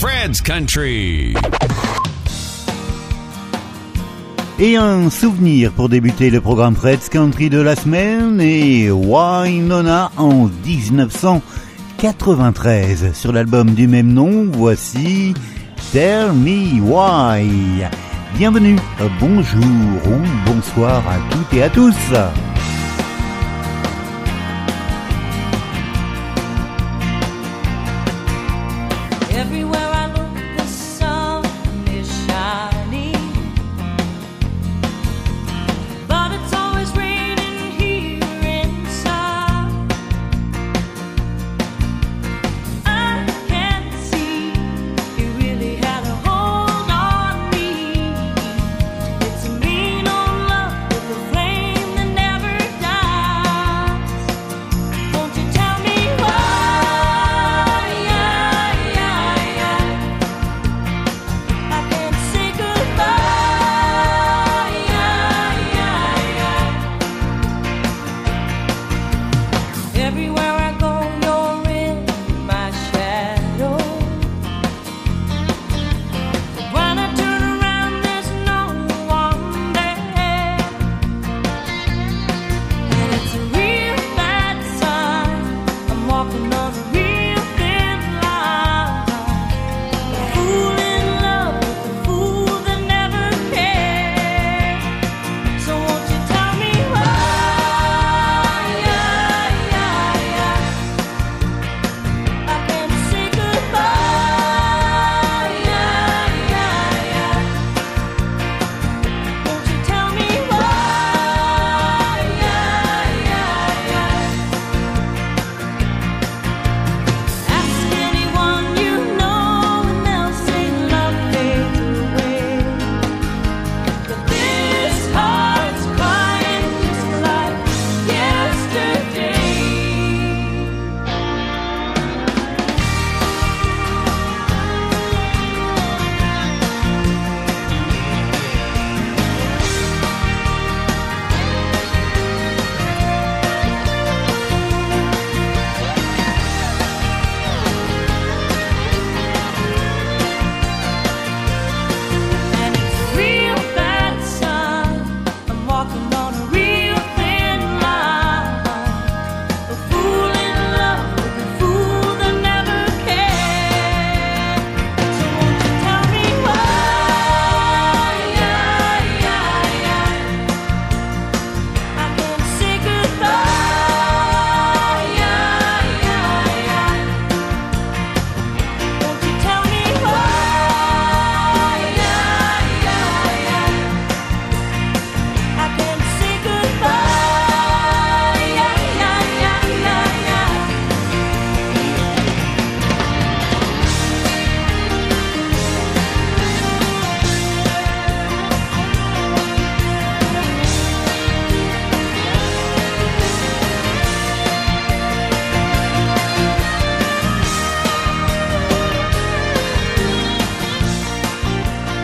Fred's Country. Et un souvenir pour débuter le programme Fred's Country de la semaine et Wynonna en 1993. Sur l'album du même nom, voici Tell Me Why. Bienvenue, bonjour ou bonsoir à toutes et à tous.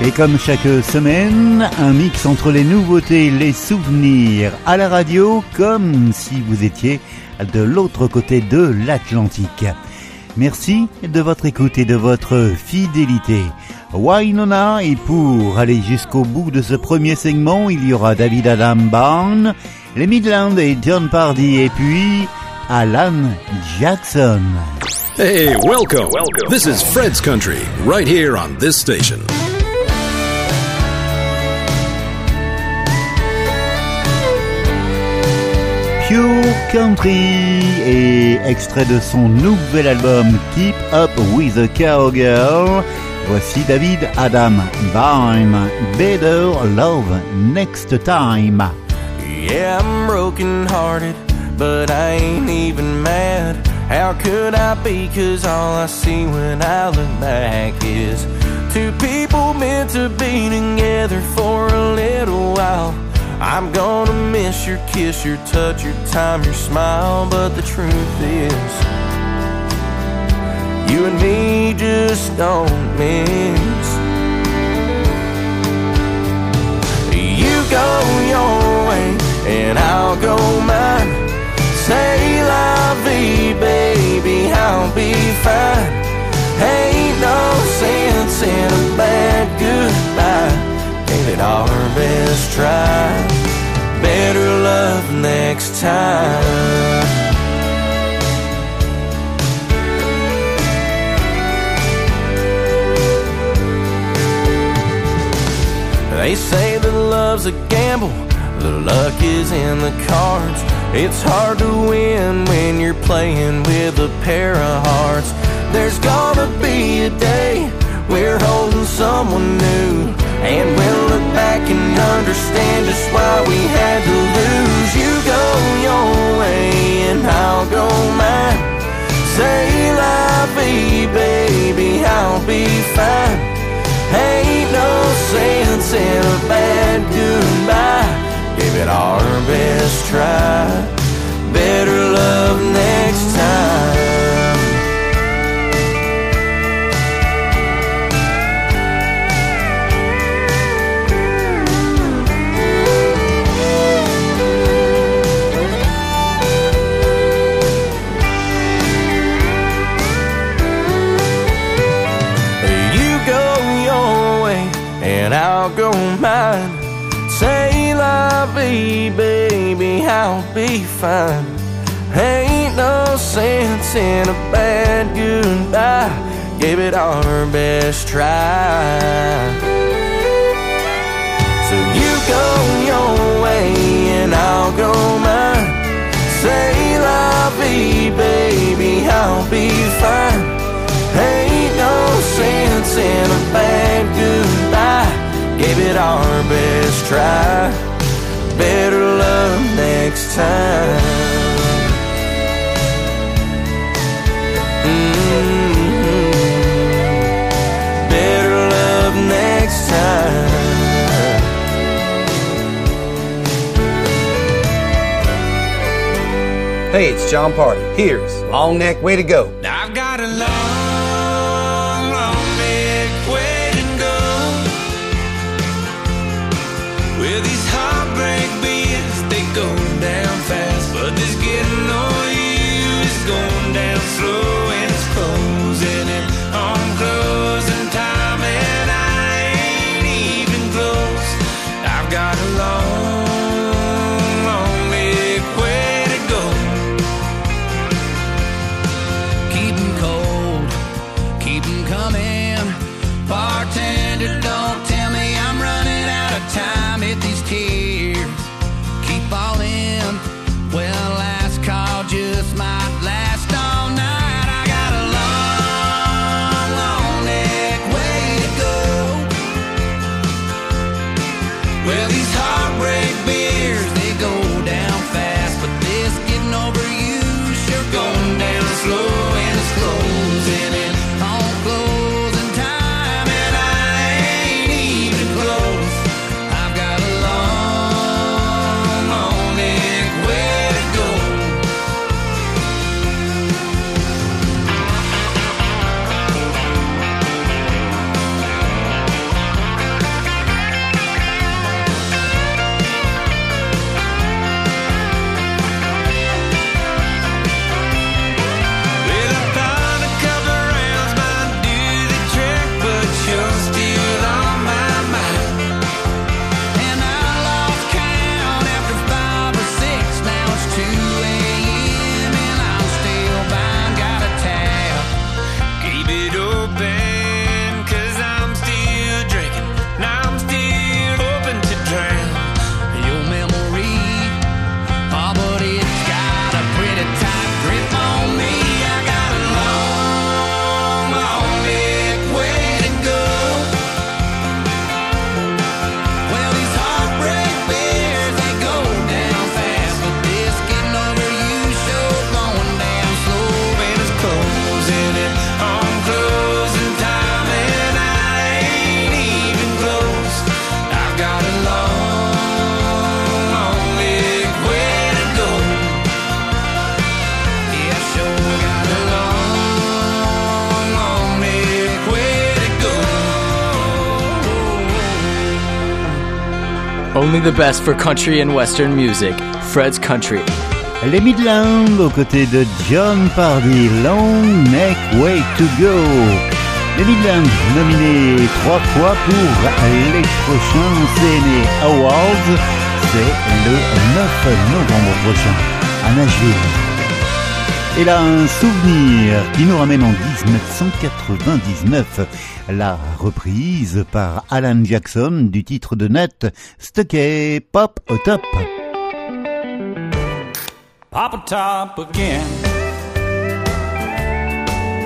Et comme chaque semaine, un mix entre les nouveautés les souvenirs à la radio, comme si vous étiez de l'autre côté de l'Atlantique. Merci de votre écoute et de votre fidélité. Wynonna et pour aller jusqu'au bout de ce premier segment, il y aura David Adam Barn, les Midlands et John Pardy et puis Alan Jackson. Hey, welcome. This is Fred's Country, right here on this station. Pure Country et extrait de son nouvel album Keep Up with the Cowgirl. Voici David Adam Byrne, Better Love Next Time. Yeah, I'm broken hearted, but I ain't even mad. How could I be? Cause all I see when I look back is two people meant to be together for a little while. I'm gonna miss your kiss, your touch, your time, your smile. But the truth is, you and me just don't mix. You go your way, and I'll go mine. Say la vie, baby, I'll be fine. Ain't no sense in a bad goodbye it our best try. Better love next time. They say that love's a gamble, the luck is in the cards. It's hard to win when you're playing with a pair of hearts. There's gonna be a day we're holding someone new. And we'll look back and understand just why we had to lose. You go your way and I'll go mine. Say la vie, baby, I'll be fine. Ain't no sense in a bad goodbye. Gave it our best try. Better love next time. I'll be fine. Ain't no sense in a bad goodbye. Gave it our best try. So you go your way and I'll go mine. Say la vie, baby, I'll be fine. Ain't no sense in a bad goodbye. Gave it our best try. Better love next time. Mhm. Better love next time. Hey, it's Jon Pardi. Here's Long Neck Way to Go. I've got a long, got a Only the best for country and western music. Fred's Country. Les Midlands aux côtés de Jon Pardi, Long Neck Way to Go. Les Midlands, nominés trois fois pour les prochains CMA Awards, c'est le 9 novembre prochain à Nashville. Et là, un souvenir qui nous ramène en 1999, la reprise par Alan Jackson du titre de net Stucky Pop au top. Pop a top again.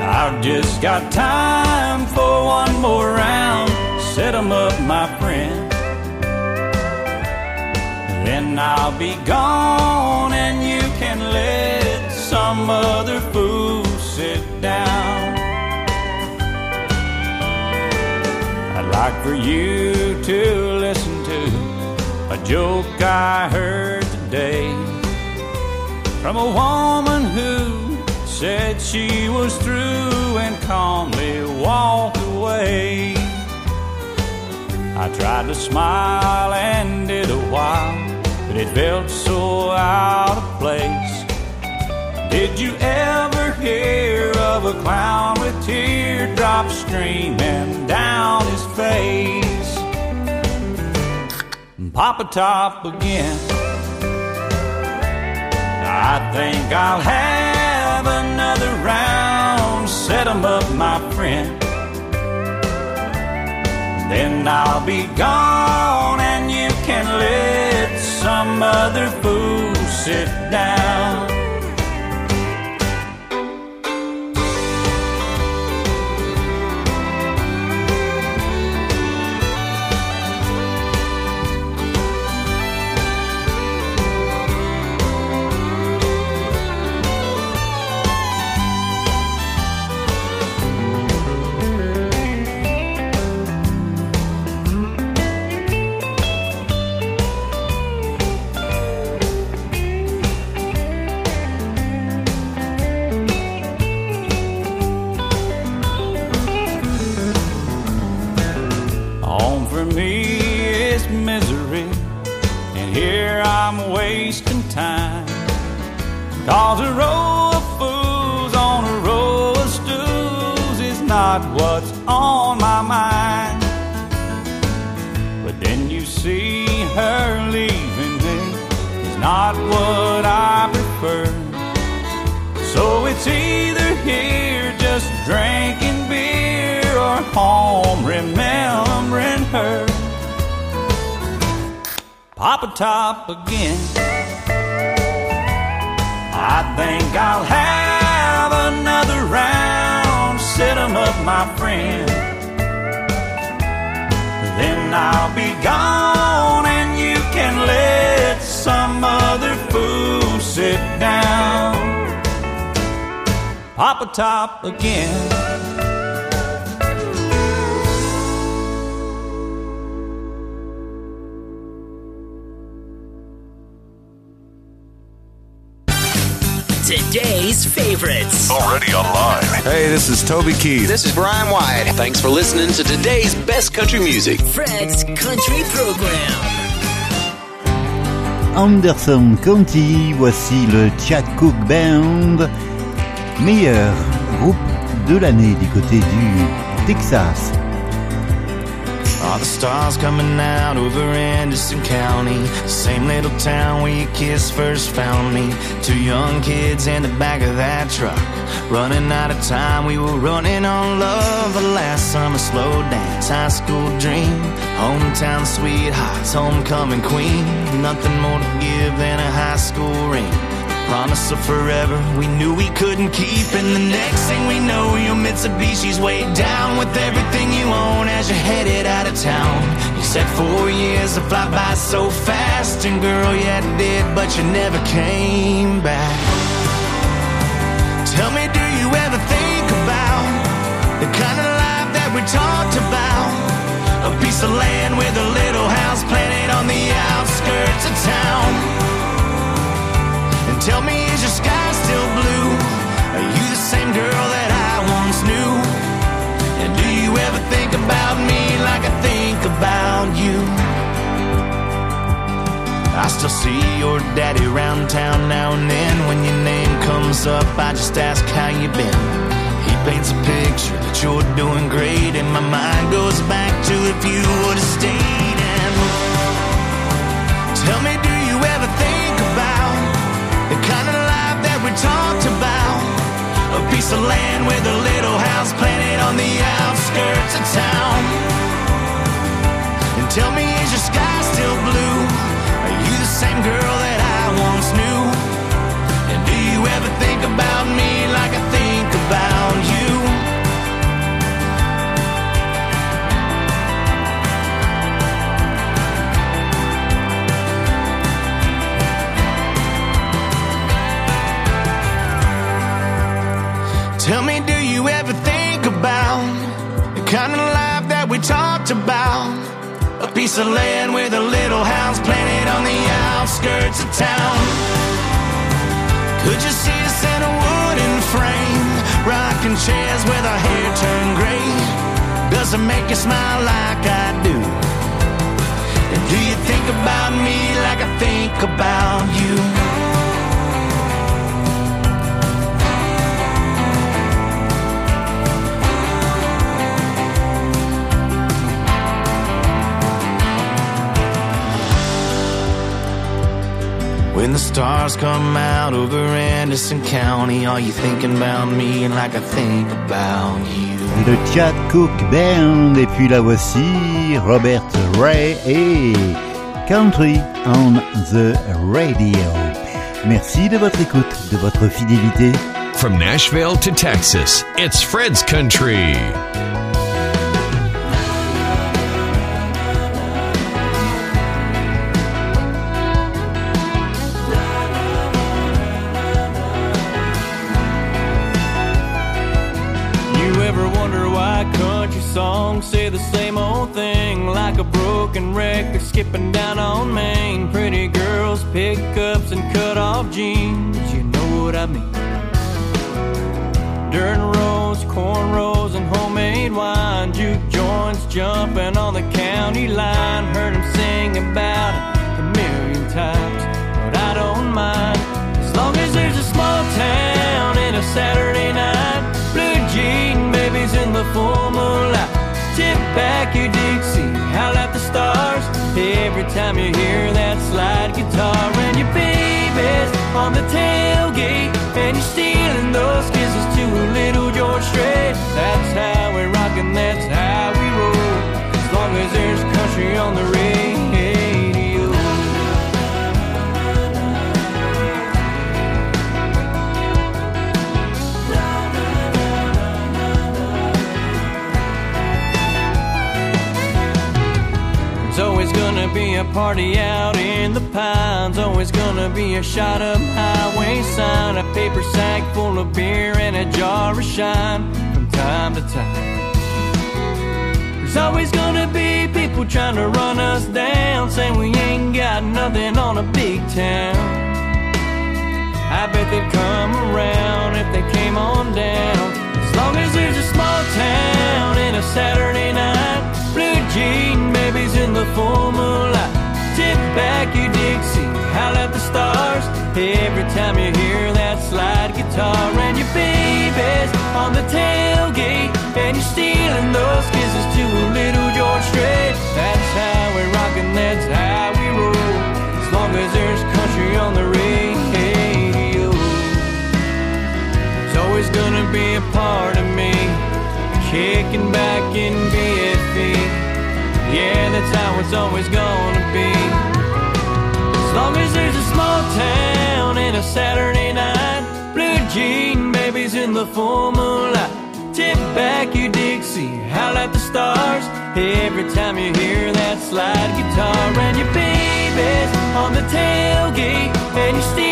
I've just got time for one more round. Set 'em up, my friend. Then I'll be gone and you can let some other fool sit down. I'd like for you to listen to a joke I heard today from a woman who said she was through and calmly walked away. I tried to smile and did a while, but it felt so out of place. Did you ever hear of a clown with teardrops streaming down his face? Pop a top again. I think I'll have another round. Set 'em up, my friend. Then I'll be gone and you can let some other fool sit down. Is misery, and here I'm wasting time. Cause a row of fools on a row of stools is not what's on my mind. But then you see her leaving me is not what I prefer. So it's either here just drinking beer or home remembering her. Pop a top again. I think I'll have another round. Set 'em up, my friend. Then I'll be gone and you can let some other fool sit down. Pop a top again. Today's favorites. Already online. Hey, this is Toby Keith. This is Brian White. Thanks for listening to today's best country music. Fred's Country Program. Anderson County, voici le Chad Cooke Band, meilleur groupe de l'année du côté du Texas. All the stars coming out over Anderson County, same little town where your kiss first found me. Two young kids in the back of that truck, running out of time. We were running on love. The last summer slow dance, high school dream, hometown sweethearts, homecoming queen. Nothing more to give than a high school ring. Promise of forever, we knew we couldn't keep. And the next thing we know, your Mitsubishi's way down with everything you own as you're headed out of town. You said four years to fly by so fast, and girl, yeah, it did, but you never came back. Tell me, do you ever think about the kind of life that we talked about? A piece of land with a little house planted on the outskirts of town. Tell me, is your sky still blue? Are you the same girl that I once knew? And do you ever think about me like I think about you? I still see your daddy around town now and then. When your name comes up, I just ask how you been. He paints a picture that you're doing great, and my mind goes back to if you would have stayed. And tell me, piece of land with a little house planted on the outskirts of town. And tell me, is your sky still blue? Are you the same girl that I once knew? And do you ever think about me kind of life that we talked about? A piece of land with a little house planted on the outskirts of town. Could you see us in a wooden frame, rocking chairs with our hair turned gray? Does it make you smile like I do? And do you think about me like I think about you? When the stars come out over Anderson County, are you thinking about me like I think about you? Le Chad Cooke Band et puis la voici Robert Ray et Country on the Radio. Merci de votre écoute, de votre fidélité. From Nashville to Texas, it's Fred's Country. Songs say the same old thing? Like a broken record skipping down on Main. Pretty girls, pickups, and cut off jeans. You know what I mean? Dirt roads, cornrows, and homemade wine. Juke joints jumping on the county line. Heard him sing about it a million times, but I don't mind. As long as there's a small town and a Saturday night. Blue jean babies in the full moonlight. Tip back your Dixie, howl at the stars. Every time you hear that slide guitar and your baby's on the tailgate and you're stealing those kisses to a little George Strait. That's how we rock and that's how we roll. As long as there's country on the radio. A party out in the pines. Always gonna be a shot up highway sign, a paper sack full of beer, and a jar of shine from time to time. There's always gonna be people trying to run us down, saying we ain't got nothing on a big town. I bet they'd come around if they came on down. As long as there's a small town and a Saturday night, blue jean babies in the full moonlight. Tip back your Dixie, howl at the stars. Every time you hear that slide guitar and your baby's on the tailgate and you're stealing those kisses to a little George Strait. That's how we rock and that's how we roll. As long as there's country on the radio. There's always gonna be a part of me kicking back in BFE. Yeah, that's how it's always gonna be. As long as there's a small town and a Saturday night, blue jean babies in the full moonlight. Tip back your Dixie, howl at the stars. Every time you hear that slide guitar and your baby's on the tailgate and you're stealing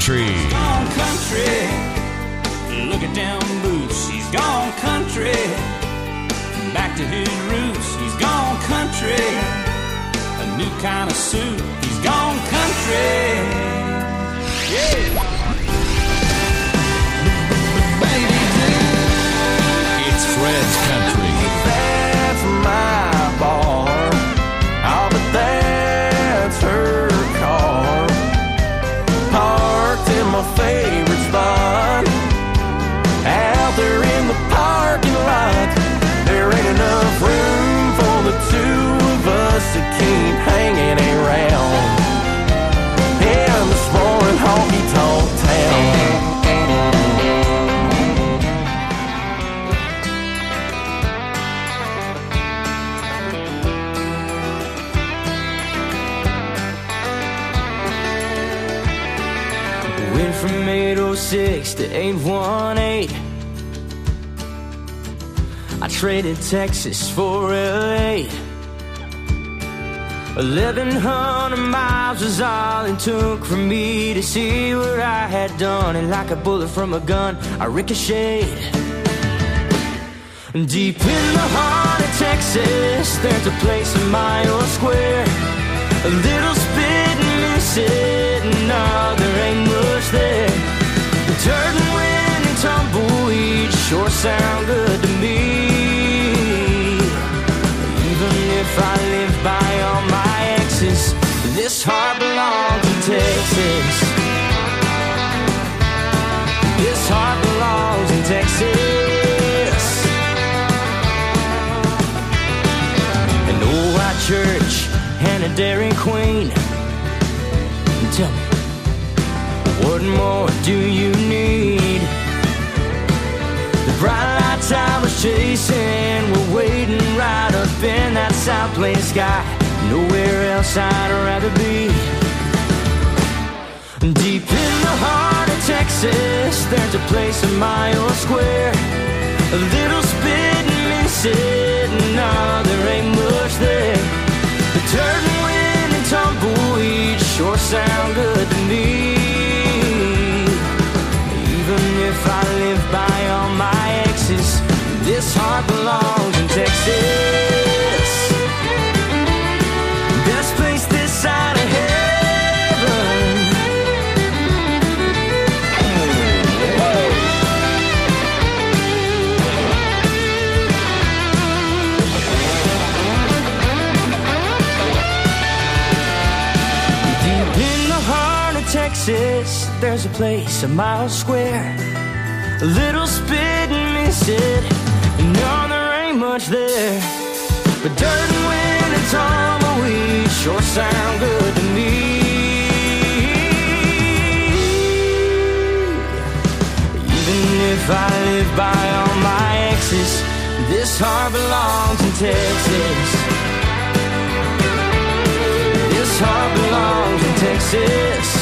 Country. gone country. Look at them boots, he's gone country. Back to his roots, he's gone country. A new kind of suit, he's gone country. Yeah. To keep hanging around. In this roaring honky tonk town. Went from 806 to 818. I traded Texas for LA. 1100 miles was all it took for me to see what I had done. And like a bullet from a gun, I ricocheted. Deep in the heart of Texas, there's a place a mile square. A little spit and miss it, no, there ain't much there. The dirt and wind and tumbleweed sure sound good to me. Even if I live by all my exes, this heart belongs in Texas. This heart belongs in Texas. An old white church and a Dairy Queen. Tell me, what more do you need? The bright lights I was chasing were waiting right up in that South Plain sky. Nowhere else I'd rather be. Deep in the heart of Texas, there's a place a mile square. A little spit and miss it, no, there ain't much there. The dirt and wind and tumbleweed sure sound good to me. Even if I live by all my exes, place a mile square. A little spit and miss it. No, there ain't much there. But dirt and wind and tumbleweed sure sound good to me. Even if I live by all my exes, this heart belongs in Texas. This heart belongs in Texas.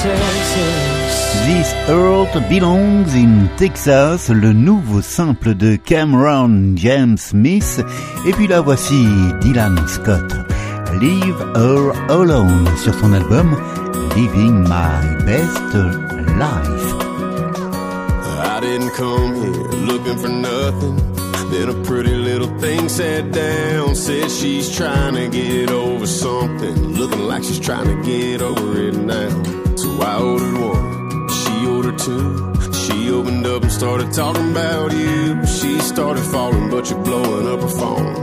This Earth Belongs in Texas, le nouveau simple de Cameron James Smith. Et puis là voici Dylan Scott, Leave Her Alone sur son album Living My Best Life. I didn't come here looking for nothing. Then a pretty little thing sat down, said she's trying to get over something. Looking like she's trying to get over it now. I ordered one, she ordered two. She opened up and started talking about you. She started falling, but you're blowing up her phone.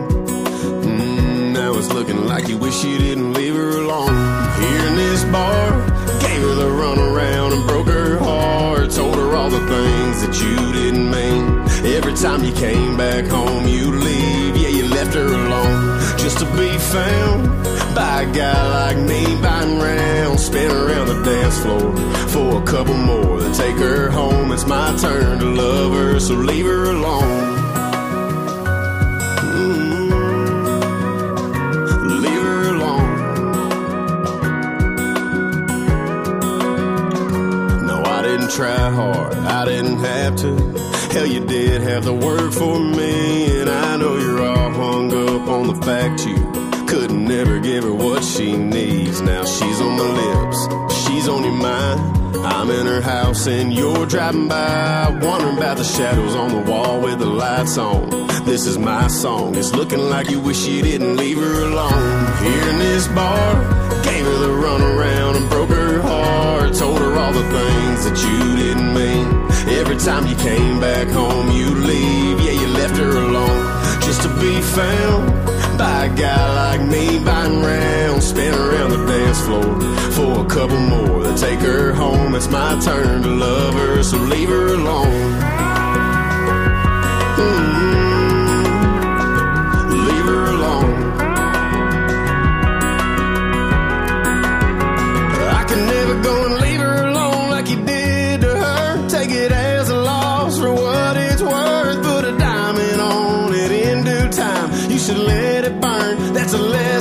Mm, now it's looking like you wish you didn't leave her alone. Here in this bar, gave her the runaround and broke her heart. Told her all the things that you didn't mean. Every time you came back home, you leave. Yeah, you left her alone just to be found by a guy like me, biting round, spin around the dance floor for a couple more. Then take her home. It's my turn to love her, so leave her alone. Mm-hmm. try hard, I didn't have to. Hell, you did have to work for me, and I know you're all hung up on the fact you never give her what she needs. Now she's on my lips, she's on your mind. I'm in her house and you're driving by, wondering about the shadows on the wall with the lights on. This is my song. It's looking like you wish you didn't leave her alone. Here in this bar, gave her the runaround and broke her heart. Told her all the things that you didn't mean. Every time you came back home, you leave. Yeah, you left her alone just to be found by a guy like me, biting rounds, spin around the dance floor for a couple more. Then take her home. It's my turn to love her, so leave her alone. a little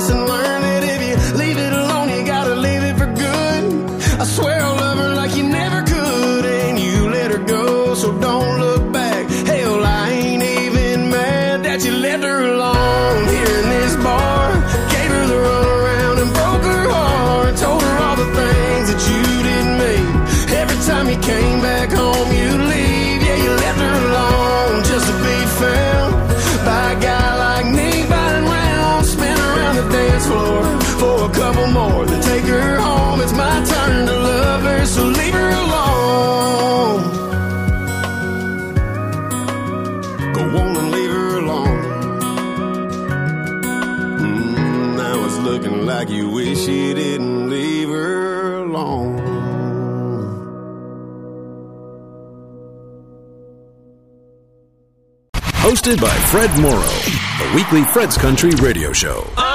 presented by Fred Morrow, the weekly Fred's Country radio show.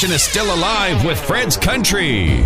tradition is still alive with Fred's Country.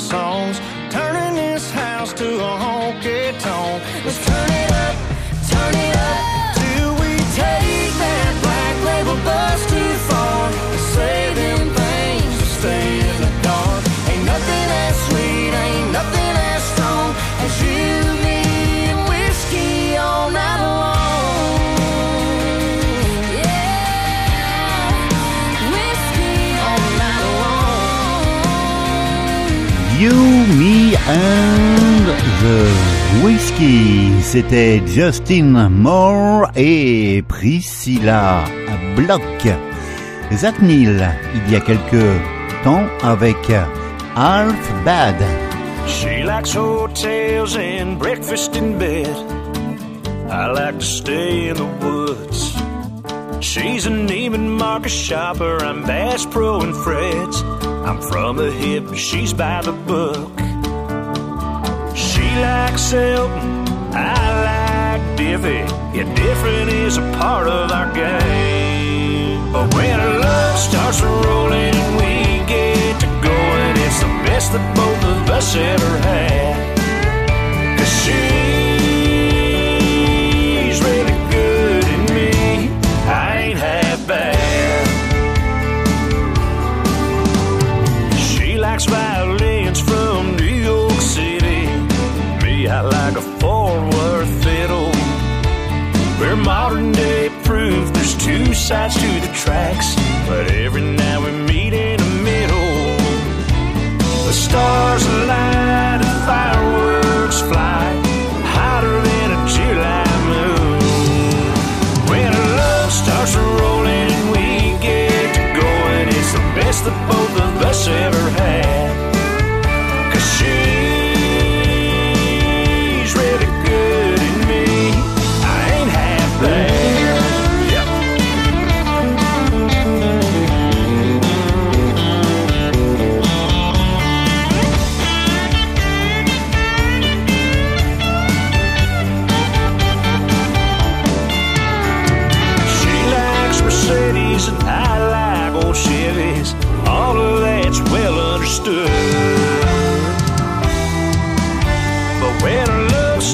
Songs, and the Whiskey. C'était Justin Moore et Priscilla Block. Zach Neal, il y a quelques temps avec Half Bad. She likes hotels and breakfast in bed. I like to stay in the woods. She's a Neiman Marcus shopper. I'm Bass Pro and Fred's. I'm from the hip, she's by the book. She likes Elton, I like Divvy. Yeah, different is a part of our game. But when our love starts rolling and we get to going, it's the best that both of us ever had. Cause she's sides to the tracks, but every now we meet in the middle. The stars align and fireworks fly hotter than a July moon. When our love starts rolling and we get to going, it's the best that both of us ever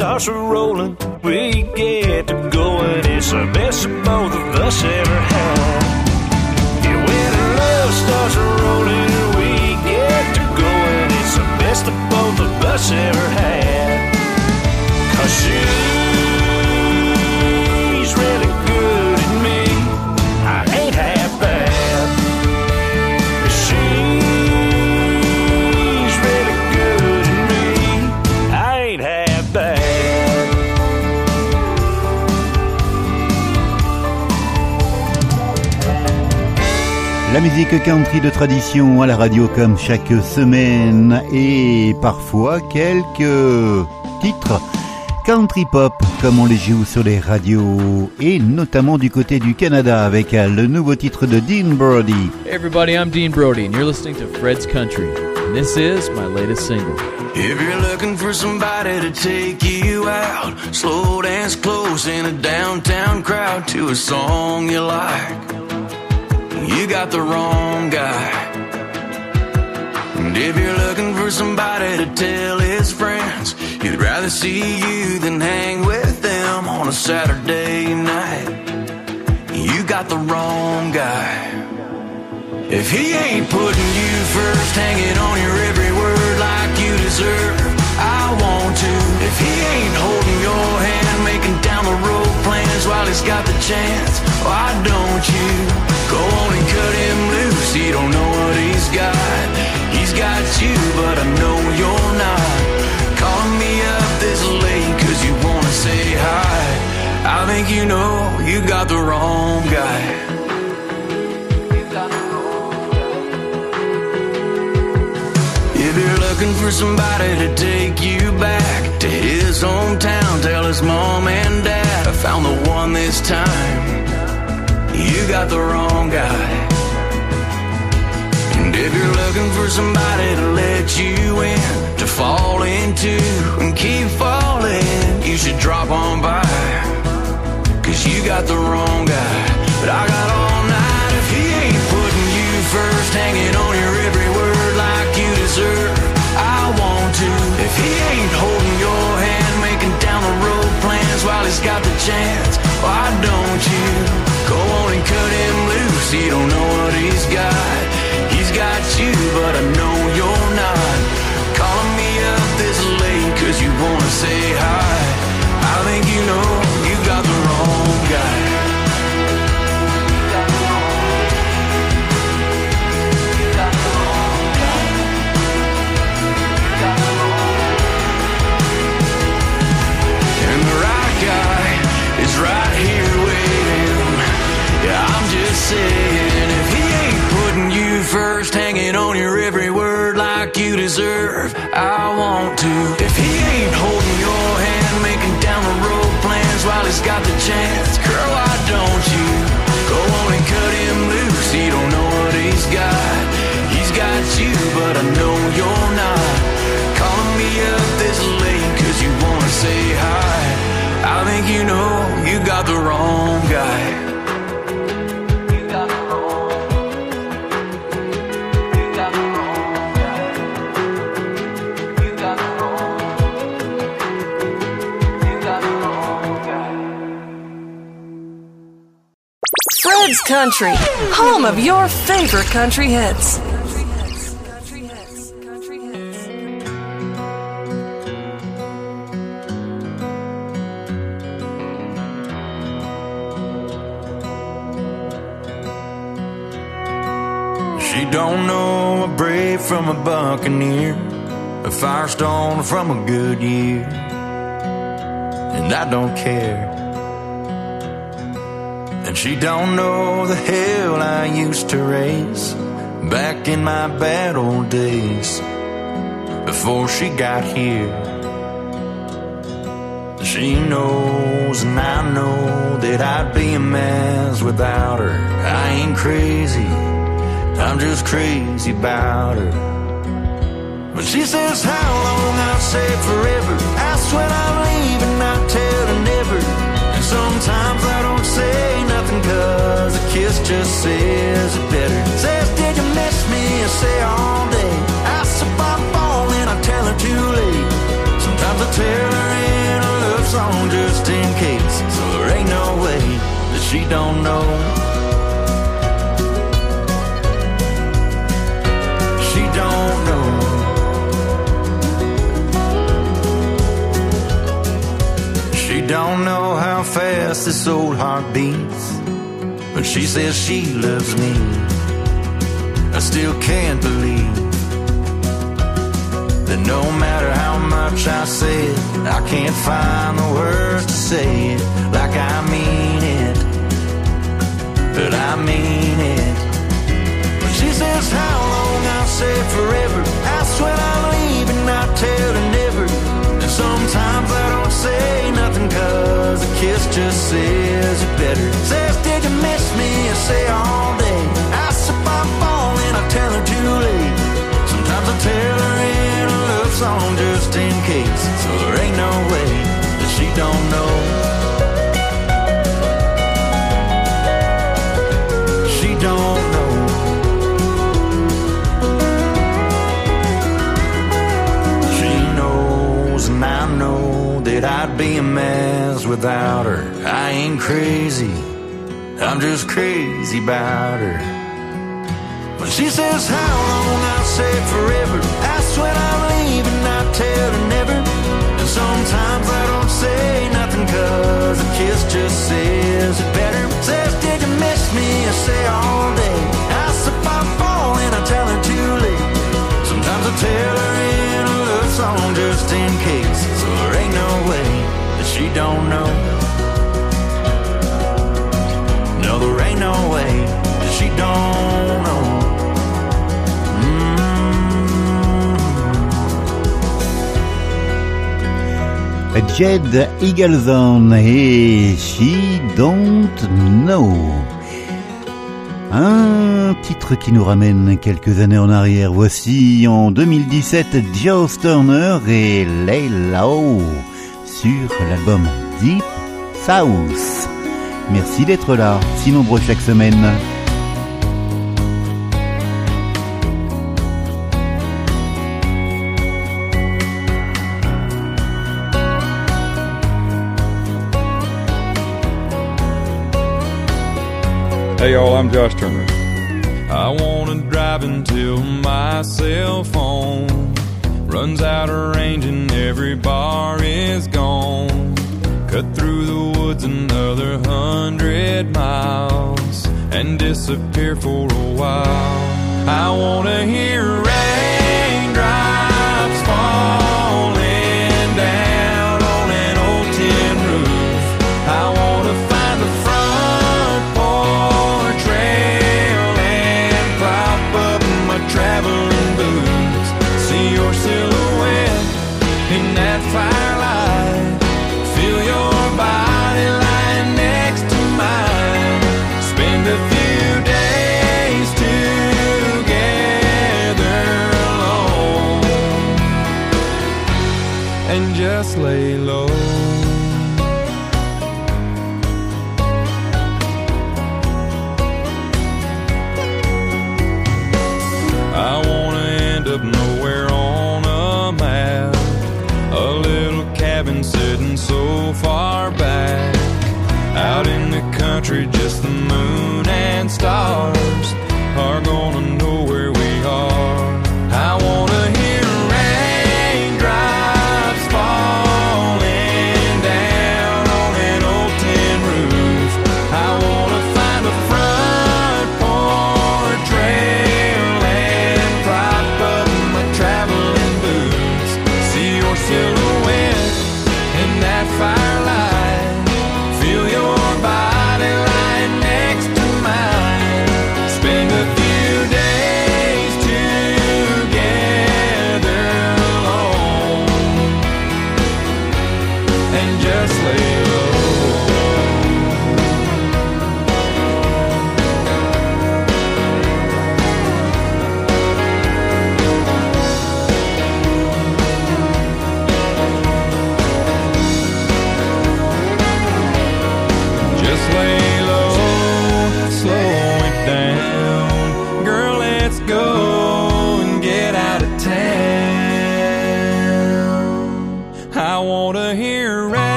starts rolling, we get to going. It's the best that both of us ever had. Yeah, when love starts rolling, we get to going. It's the best that both of us ever had. Cause she's La musique country de tradition à la radio comme chaque semaine et parfois quelques titres country pop comme on les joue sur les radios et notamment du côté du Canada avec le nouveau titre de Dean Brody. Hey everybody, I'm Dean Brody, and you're listening to Fred's Country. And this is my latest single. If you're looking for somebody to take you out, slow dance close in a downtown crowd to a song you like, you got the wrong guy. And if you're looking for somebody to tell his friends, he'd rather see you than hang with them on a Saturday night, you got the wrong guy. If he ain't putting you first, hanging on your every word like you deserve, I want to. If he ain't holding your hand, making down the road plans while he's got the chance, why don't you go on and cut him loose? He don't know what he's got. He's got you, but I know you're not. Calling me up this late cause you wanna say hi. I think you know you got the wrong guy. If you're looking for somebody to take you back to his hometown, tell his mom and dad I found the one this time you got the wrong guy. And if you're looking for somebody to let you in, to fall into and keep falling, you should drop on by. Cause you got the wrong guy. But I got all night if he ain't putting you first, hanging on your every word like you deserve. I want to. If he ain't holding your hand, making down the road plans while he's got the chance, why don't you? cut him loose, he don't know what he's got. He's got you, but I know you're not. Calling me up this late, cause you wanna say hi. I think you know you got the wrong guy. Deserve. I want to. If he ain't holding your hand, making down the road plans while he's got the chance, girl, why don't you go on and cut him loose? He don't know what he's got. He's got you, but I know you're not. Calling me up this late cause you wanna say hi. I think you know Country, home of your favorite country hits. She don't know a brave from a buccaneer, a Firestone from a Goodyear, and I don't care. And she don't know the hell I used to raise back in my bad old days before she got here. She knows and I know that I'd be a mess without her. I ain't crazy, I'm just crazy about her. But she says how long I'll say forever. Ask when I'm leaving, I tell her never. And sometimes I don't say nothing cause a kiss just says it better. Says, did you miss me? I say all day. Ask if I'm falling, I tell her too late. Sometimes I tell her in a love song just in case. So there ain't no way that she don't know. She don't know. She don't know this old heart beats, but she says she loves me. I still can't believe that no matter how much I say it, I can't find the words to say it like I mean it. But I mean kiss just says it better. Says, did you miss me? I say all day. Ask if I'm falling, I tell her too late. Sometimes I tell her in a love song just in case. So there ain't no way that she don't know. Without her. I ain't crazy, I'm just crazy about her. When she says how long I'll say forever, ask when I'll leave and I tell her never. And sometimes I don't say nothing cause a kiss just says it better. Says, did you miss me? I say all day. Ask if I'm falling, I tell her too late. Sometimes I tell her in a love song just in case. So there ain't no way she don't know. No, there ain't no way she don't know. Jed Eagleson et She Don't Know. Un titre qui nous ramène quelques années en arrière. Voici en 2017 Joe Turner et Layla O sur l'album Deep South. Merci d'être là, si nombreux chaque semaine. Hey y'all, I'm Josh Turner. I wanna drive until my cell phone runs out of range and every bar is gone. Cut through the woods another hundred miles and disappear for a while. I wanna hear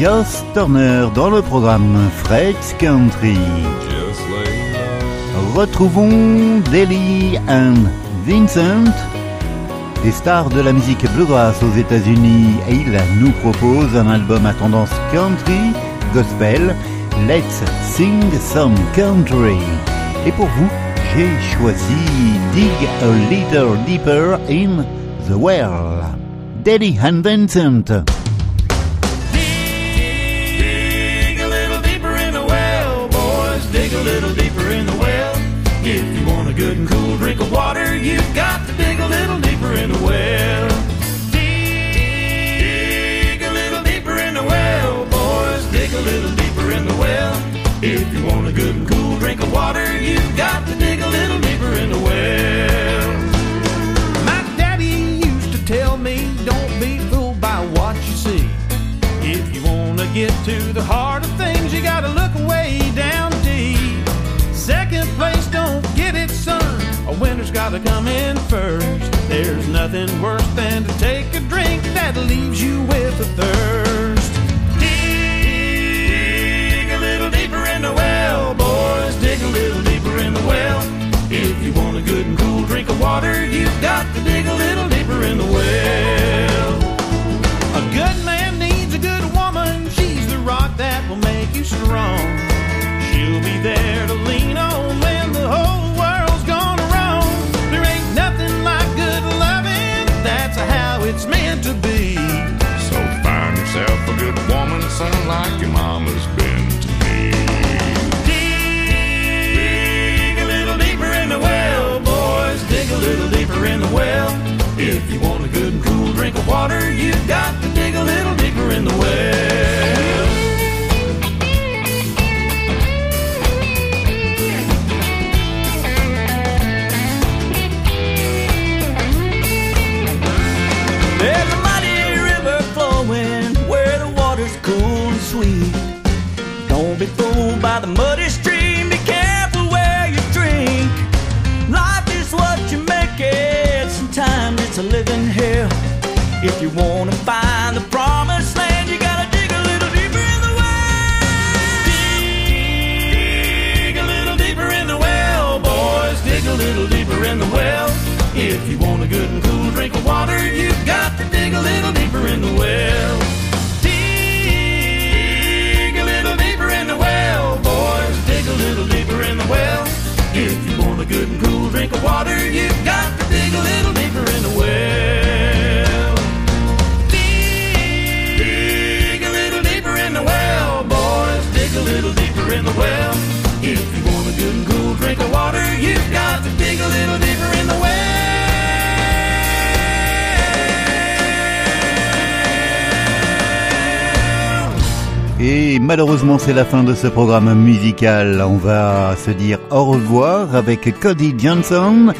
Joss Turner dans le programme Fred's Country. Retrouvons Deli and Vincent, des stars de la musique bluegrass aux États-Unis, et il nous propose un album à tendance country, gospel, Let's Sing Some Country. Et pour vous, j'ai choisi Dig a Little Deeper in the Well. Deli and Vincent. If you want a good and cool drink of water, you've got to dig a little deeper in the well. Dig a little deeper in the well, boys. Dig a little deeper in the well. If you want a good and cool drink of water, you've got to dig a little deeper in the well. My daddy used to tell me, don't be fooled by what you see. If you want to get to the heart of things, you got to look way down deep. Second place, A winner's got to come in first. There's nothing worse than to take a drink that leaves you with a thirst. Dig a little deeper in the well, boys. Dig a little deeper in the well. If you want a good and cool drink of water, you've got to dig a little deeper in the well. A good man needs a good woman. She's the rock that will make you strong. She'll be there to lean on when the whole That's how it's meant to be. So find yourself a good woman, son, like your mama's been to me. Dig a little deeper in the well, boys. Dig a little deeper in the well. If you want a good and cool drink of water, you've got to dig a little deeper in the well. You wanna find the promised land, you gotta dig a little deeper in the well. Dig a little deeper in the well, boys. Dig a little deeper in the well. If you want a Et malheureusement, c'est la fin de ce programme musical. On va se dire au revoir avec Cody Johnson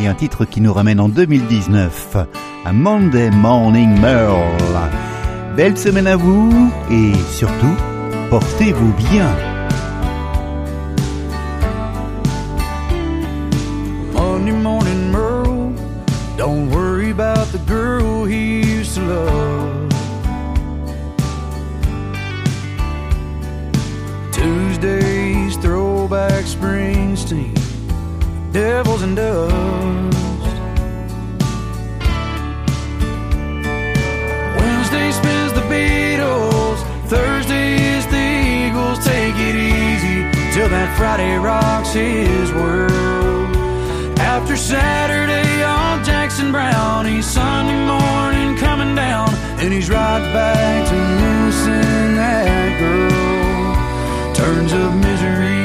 et un titre qui nous ramène en 2019, à Monday Morning Merle. Belle semaine à vous et surtout, portez-vous bien. Devils and dust. Wednesday spins the Beatles, Thursday is the Eagles. Take it easy till that Friday rocks his world. After Saturday on Jackson Browne, he's Sunday morning coming down, and he's right back to missing that girl. Turns of misery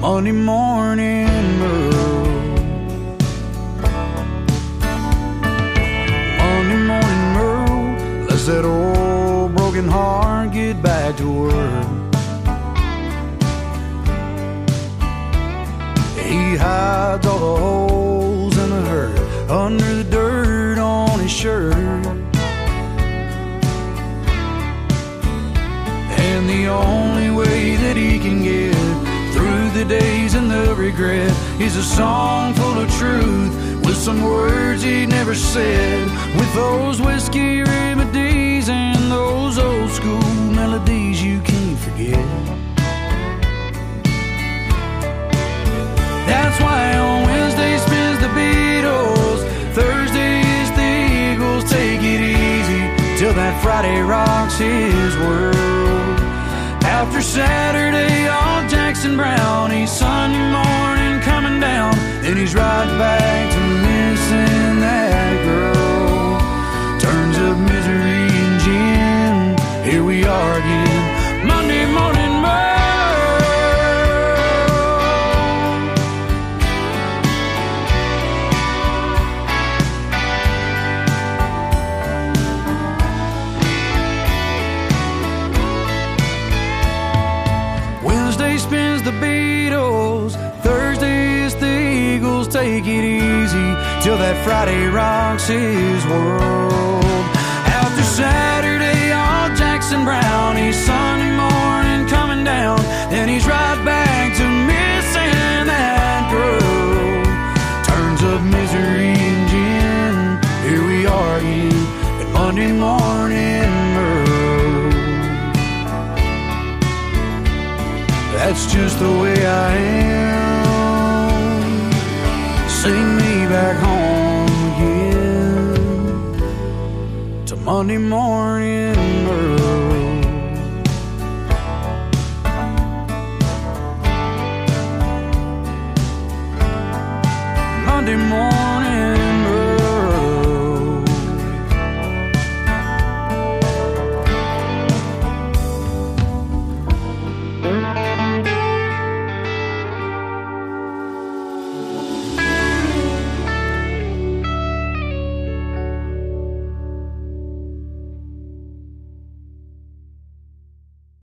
Monday morning Merle. Monday morning Merle, let's that old broken heart get back to work. He hides all the the regret is a song full of truth with some words he never said. With those whiskey remedies and those old school melodies you can't forget. That's why on Wednesday spins the Beatles, Thursday is the Eagles. Take it easy till that Friday rocks his world. After Saturday on Jackson Browne, he's and he's right back to missing that Friday rocks his world. After Saturday on Jackson Browne, he's Sunday morning coming down, then he's right back to missing that girl. Turns of misery and gin, here we are again at Monday morning Merle. That's just the way I am. Monday morning